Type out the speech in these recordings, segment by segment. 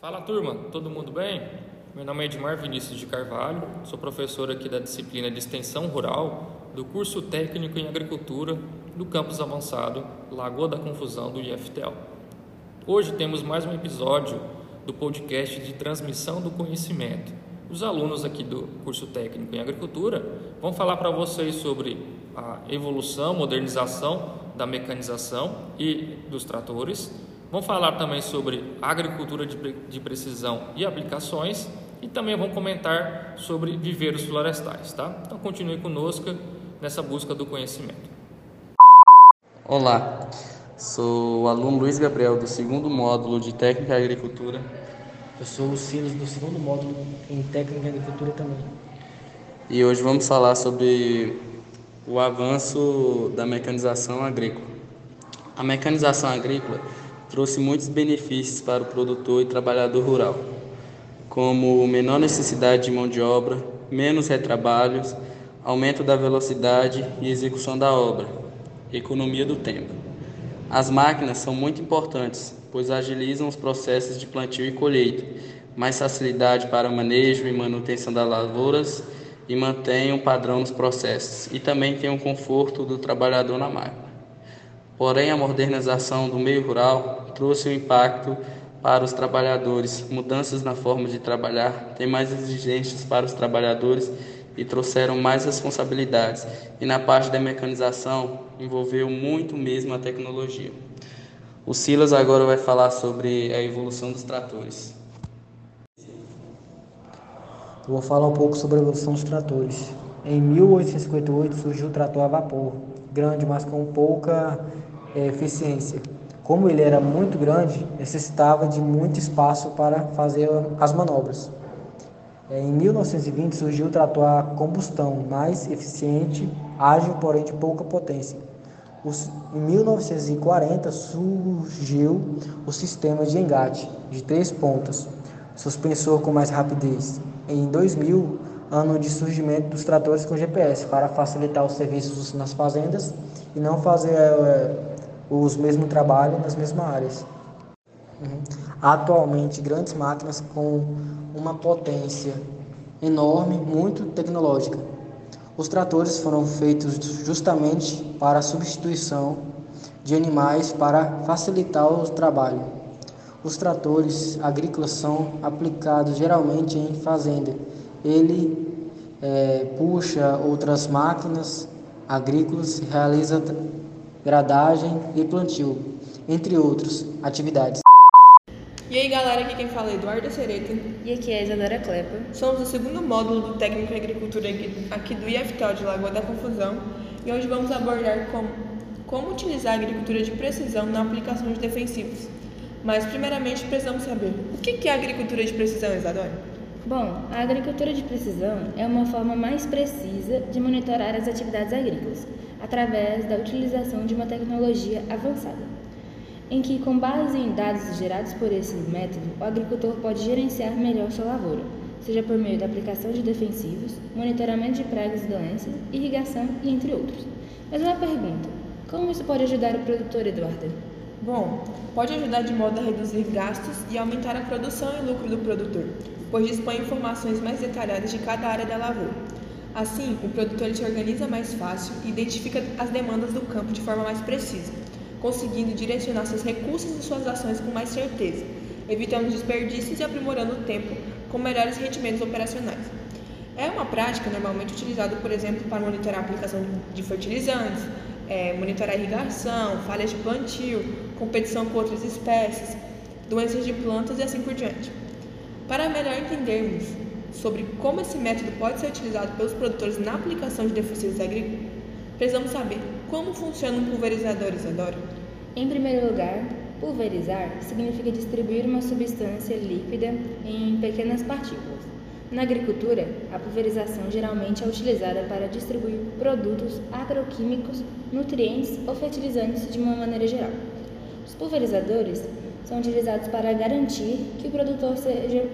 Fala turma, todo mundo bem? Meu nome é Edmar Vinícius de Carvalho, sou professor aqui da disciplina de Extensão Rural do curso técnico em Agricultura do campus avançado Lagoa da Confusão do IFTEL. Hoje temos mais um episódio do podcast de transmissão do conhecimento. Os alunos aqui do curso técnico em Agricultura vão falar para vocês sobre a evolução, modernização da mecanização e dos tratores. Vão falar também sobre agricultura de precisão e aplicações e também vão comentar sobre viveiros florestais, tá? Então continue conosco nessa busca do conhecimento. Olá, sou o aluno Luiz Gabriel do segundo módulo de Técnica e Agricultura. Eu sou o Silas do segundo módulo em Técnica e Agricultura também. E hoje vamos falar sobre o avanço da mecanização agrícola. A mecanização agrícola trouxe muitos benefícios para o produtor e trabalhador rural, como menor necessidade de mão de obra, menos retrabalhos, aumento da velocidade e execução da obra, economia do tempo. As máquinas são muito importantes, pois agilizam os processos de plantio e colheita, mais facilidade para manejo e manutenção das lavouras e mantêm um padrão nos processos, e também tem o conforto do trabalhador na máquina. Porém, a modernização do meio rural trouxe um impacto para os trabalhadores, mudanças na forma de trabalhar, tem mais exigências para os trabalhadores e trouxeram mais responsabilidades. E na parte da mecanização, envolveu muito mesmo a tecnologia. O Silas agora vai falar sobre a evolução dos tratores. Eu vou falar um pouco sobre a evolução dos tratores. Em 1858 surgiu o trator a vapor, grande, mas com pouca eficiência. Como ele era muito grande, necessitava de muito espaço para fazer as manobras. É, em 1920 surgiu o trator a combustão, mais eficiente, ágil, porém de pouca potência. Em 1940 surgiu o sistema de engate de três pontas, suspensor com mais rapidez. Em 2000, ano de surgimento dos tratores com GPS para facilitar os serviços nas fazendas e não fazer é, os mesmos trabalhos nas mesmas áreas. Uhum. Atualmente, grandes máquinas com uma potência enorme, muito tecnológica. Os tratores foram feitos justamente para a substituição de animais para facilitar o trabalho. Os tratores agrícolas são aplicados geralmente em fazenda. Ele é, puxa outras máquinas agrícolas, realiza gradagem e plantio, entre outras atividades. E aí galera, aqui quem fala é Eduardo Sereta. E aqui é a Isadora Klepa. Somos o segundo módulo do Técnico em Agricultura aqui do IFTO de Lagoa da Confusão e hoje vamos abordar como, como utilizar a agricultura de precisão na aplicação de defensivos. Mas primeiramente precisamos saber o que é a agricultura de precisão, Isadora? Bom, a agricultura de precisão é uma forma mais precisa de monitorar as atividades agrícolas, através da utilização de uma tecnologia avançada em que, com base em dados gerados por esse método, o agricultor pode gerenciar melhor sua lavoura, seja por meio da aplicação de defensivos, monitoramento de pragas e doenças, irrigação e entre outros. Mas uma pergunta: como isso pode ajudar o produtor, Eduardo? Bom, pode ajudar de modo a reduzir gastos e aumentar a produção e lucro do produtor, pois dispõe informações mais detalhadas de cada área da lavoura. Assim, o produtor se organiza mais fácil e identifica as demandas do campo de forma mais precisa conseguindo direcionar seus recursos e suas ações com mais certeza, evitando desperdícios e aprimorando o tempo com melhores rendimentos operacionais. É uma prática normalmente utilizada, por exemplo, para monitorar a aplicação de fertilizantes, é, monitorar irrigação, falhas de plantio, competição com outras espécies, doenças de plantas e assim por diante. Para melhor entendermos sobre como esse método pode ser utilizado pelos produtores na aplicação de defensivos agrícolas, precisamos saber como funciona um pulverizador, Isadora? Em primeiro lugar, pulverizar significa distribuir uma substância líquida em pequenas partículas. Na agricultura, a pulverização geralmente é utilizada para distribuir produtos agroquímicos, nutrientes ou fertilizantes de uma maneira geral. Os pulverizadores são utilizados para garantir que o produtor seja,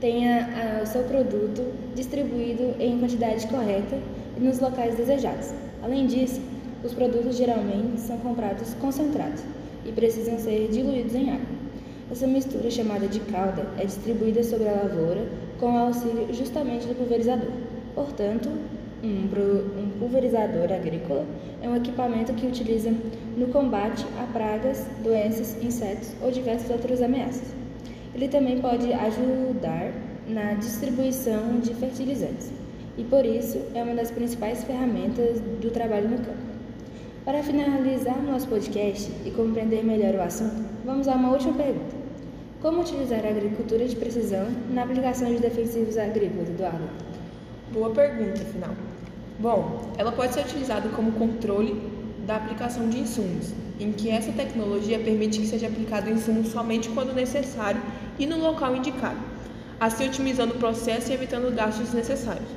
tenha o seu produto distribuído em quantidade correta e nos locais desejados. Além disso, os produtos geralmente são comprados concentrados e precisam ser diluídos em água. Essa mistura, chamada de calda, é distribuída sobre a lavoura com o auxílio justamente do pulverizador. Portanto, um, pulverizador agrícola é um equipamento que utiliza no combate a pragas, doenças, insetos ou diversas outras ameaças. Ele também pode ajudar na distribuição de fertilizantes e, por isso, é uma das principais ferramentas do trabalho no campo. Para finalizar nosso podcast e compreender melhor o assunto, vamos a uma última pergunta. Como utilizar a agricultura de precisão na aplicação de defensivos agrícolas, Eduardo? Boa pergunta, afinal. Bom, ela pode ser utilizada como controle da aplicação de insumos, em que essa tecnologia permite que seja aplicado o insumo somente quando necessário e no local indicado, assim otimizando o processo e evitando gastos desnecessários.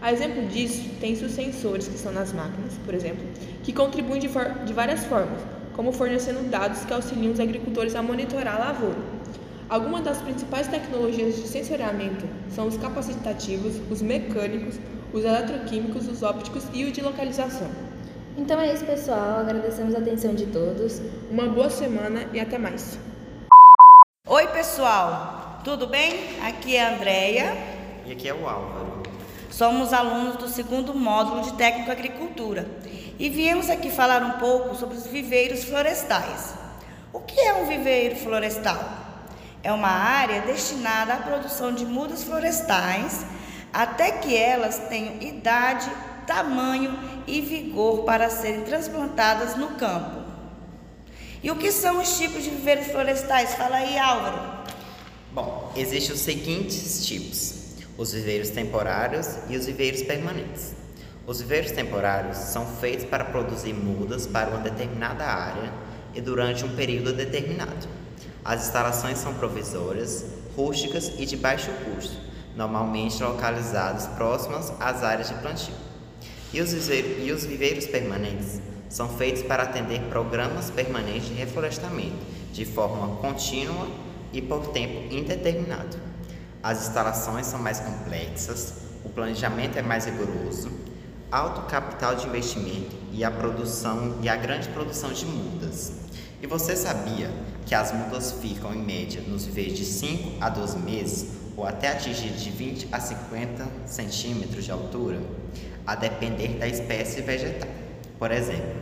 A exemplo disso, tem-se os sensores que estão nas máquinas, por exemplo, que contribuem de, de várias formas, como fornecendo dados que auxiliam os agricultores a monitorar a lavoura. Algumas das principais tecnologias de sensoriamento são os capacitativos, os mecânicos, os eletroquímicos, os ópticos e o de localização. Então é isso, pessoal. Agradecemos a atenção de todos. Uma boa semana e até mais. Oi, pessoal. Tudo bem? Aqui é a Andrea. E aqui é o Álvaro. Somos alunos do segundo módulo de Técnico Agricultura e viemos aqui falar um pouco sobre os viveiros florestais. O que é um viveiro florestal? É uma área destinada à produção de mudas florestais até que elas tenham idade, tamanho e vigor para serem transplantadas no campo. E o que são os tipos de viveiros florestais? Fala aí, Álvaro. Bom, existem os seguintes tipos: os viveiros temporários e os viveiros permanentes. Os viveiros temporários são feitos para produzir mudas para uma determinada área e durante um período determinado. As instalações são provisórias, rústicas e de baixo custo, normalmente localizadas próximas às áreas de plantio. E os, e os viveiros permanentes são feitos para atender programas permanentes de reflorestamento, de forma contínua e por tempo indeterminado. As instalações são mais complexas, o planejamento é mais rigoroso, alto capital de investimento e a produção e a grande produção de mudas. E você sabia que as mudas ficam em média nos viveiros de 5 a 12 meses ou até atingir de 20 a 50 centímetros de altura, a depender da espécie vegetal. Por exemplo,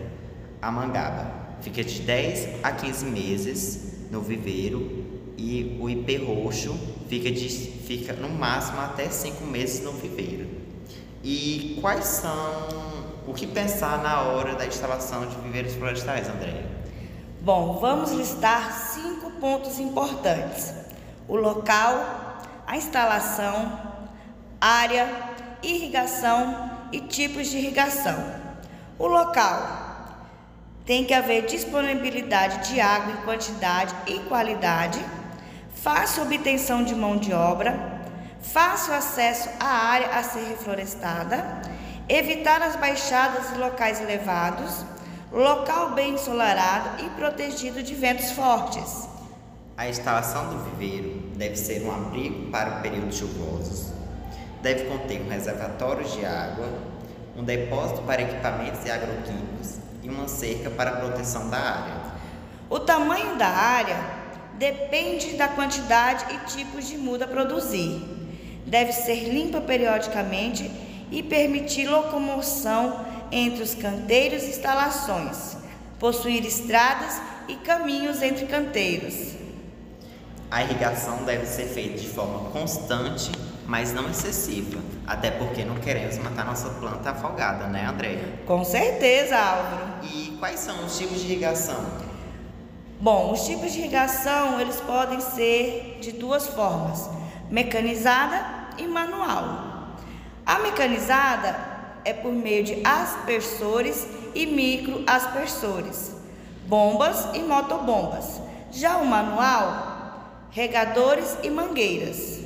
a mangaba fica de 10 a 15 meses no viveiro e o ipê roxo fica, de, fica no máximo até 5 meses no viveiro. E quais são o que pensar na hora da instalação de viveiros florestais, Andréia? Bom, vamos listar cinco pontos importantes: o local, a instalação, área, irrigação e tipos de irrigação. O local tem que haver disponibilidade de água em quantidade e qualidade, fácil obtenção de mão de obra, fácil acesso à área a ser reflorestada, evitar as baixadas e locais elevados local bem ensolarado e protegido de ventos fortes. A instalação do viveiro deve ser um abrigo para períodos chuvosos, deve conter um reservatório de água, um depósito para equipamentos e agroquímicos e uma cerca para a proteção da área. O tamanho da área depende da quantidade e tipos de muda a produzir. Deve ser limpa periodicamente e permitir locomoção entre os canteiros e instalações, possuir estradas e caminhos entre canteiros. A irrigação deve ser feita de forma constante, mas não excessiva, até porque não queremos matar nossa planta afogada, né, Andréia? Com certeza, Álvaro. E quais são os tipos de irrigação? Bom, os tipos de irrigação, eles podem ser de duas formas: mecanizada e manual. A mecanizada é por meio de aspersores e microaspersores, bombas e motobombas. Já o manual, regadores e mangueiras.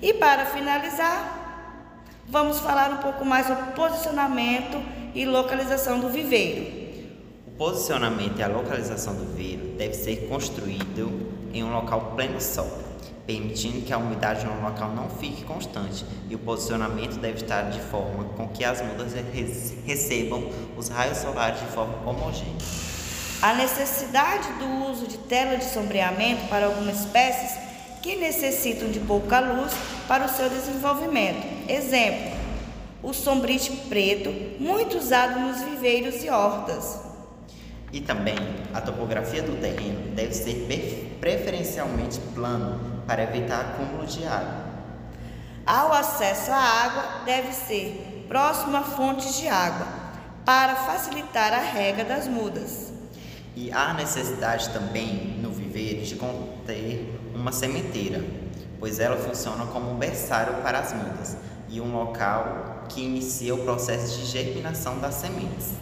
E para finalizar, vamos falar um pouco mais sobre posicionamento e localização do viveiro. O posicionamento e a localização do viveiro deve ser construído em um local pleno sol permitindo que a umidade no local não fique constante e o posicionamento deve estar de forma com que as mudas recebam os raios solares de forma homogênea. A necessidade do uso de tela de sombreamento para algumas espécies que necessitam de pouca luz para o seu desenvolvimento. Exemplo: o sombrite preto, muito usado nos viveiros e hortas. E também a topografia do terreno deve ser preferencialmente plano para evitar acúmulo de água. Ao acesso à água deve ser próximo a fontes de água, para facilitar a rega das mudas. E há necessidade também no viveiro de conter uma sementeira, pois ela funciona como um berçário para as mudas e um local que inicia o processo de germinação das sementes.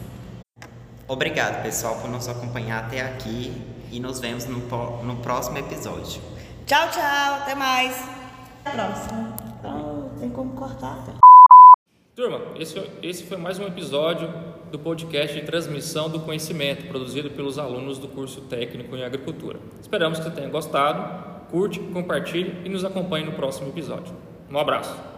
Obrigado, pessoal, por nos acompanhar até aqui e nos vemos no, no próximo episódio. Tchau, tchau, até mais. Próximo. Oh, tem como cortar. Turma, esse, esse foi mais um episódio do podcast de transmissão do conhecimento produzido pelos alunos do curso técnico em agricultura. Esperamos que você tenha gostado. Curte, compartilhe e nos acompanhe no próximo episódio. Um abraço.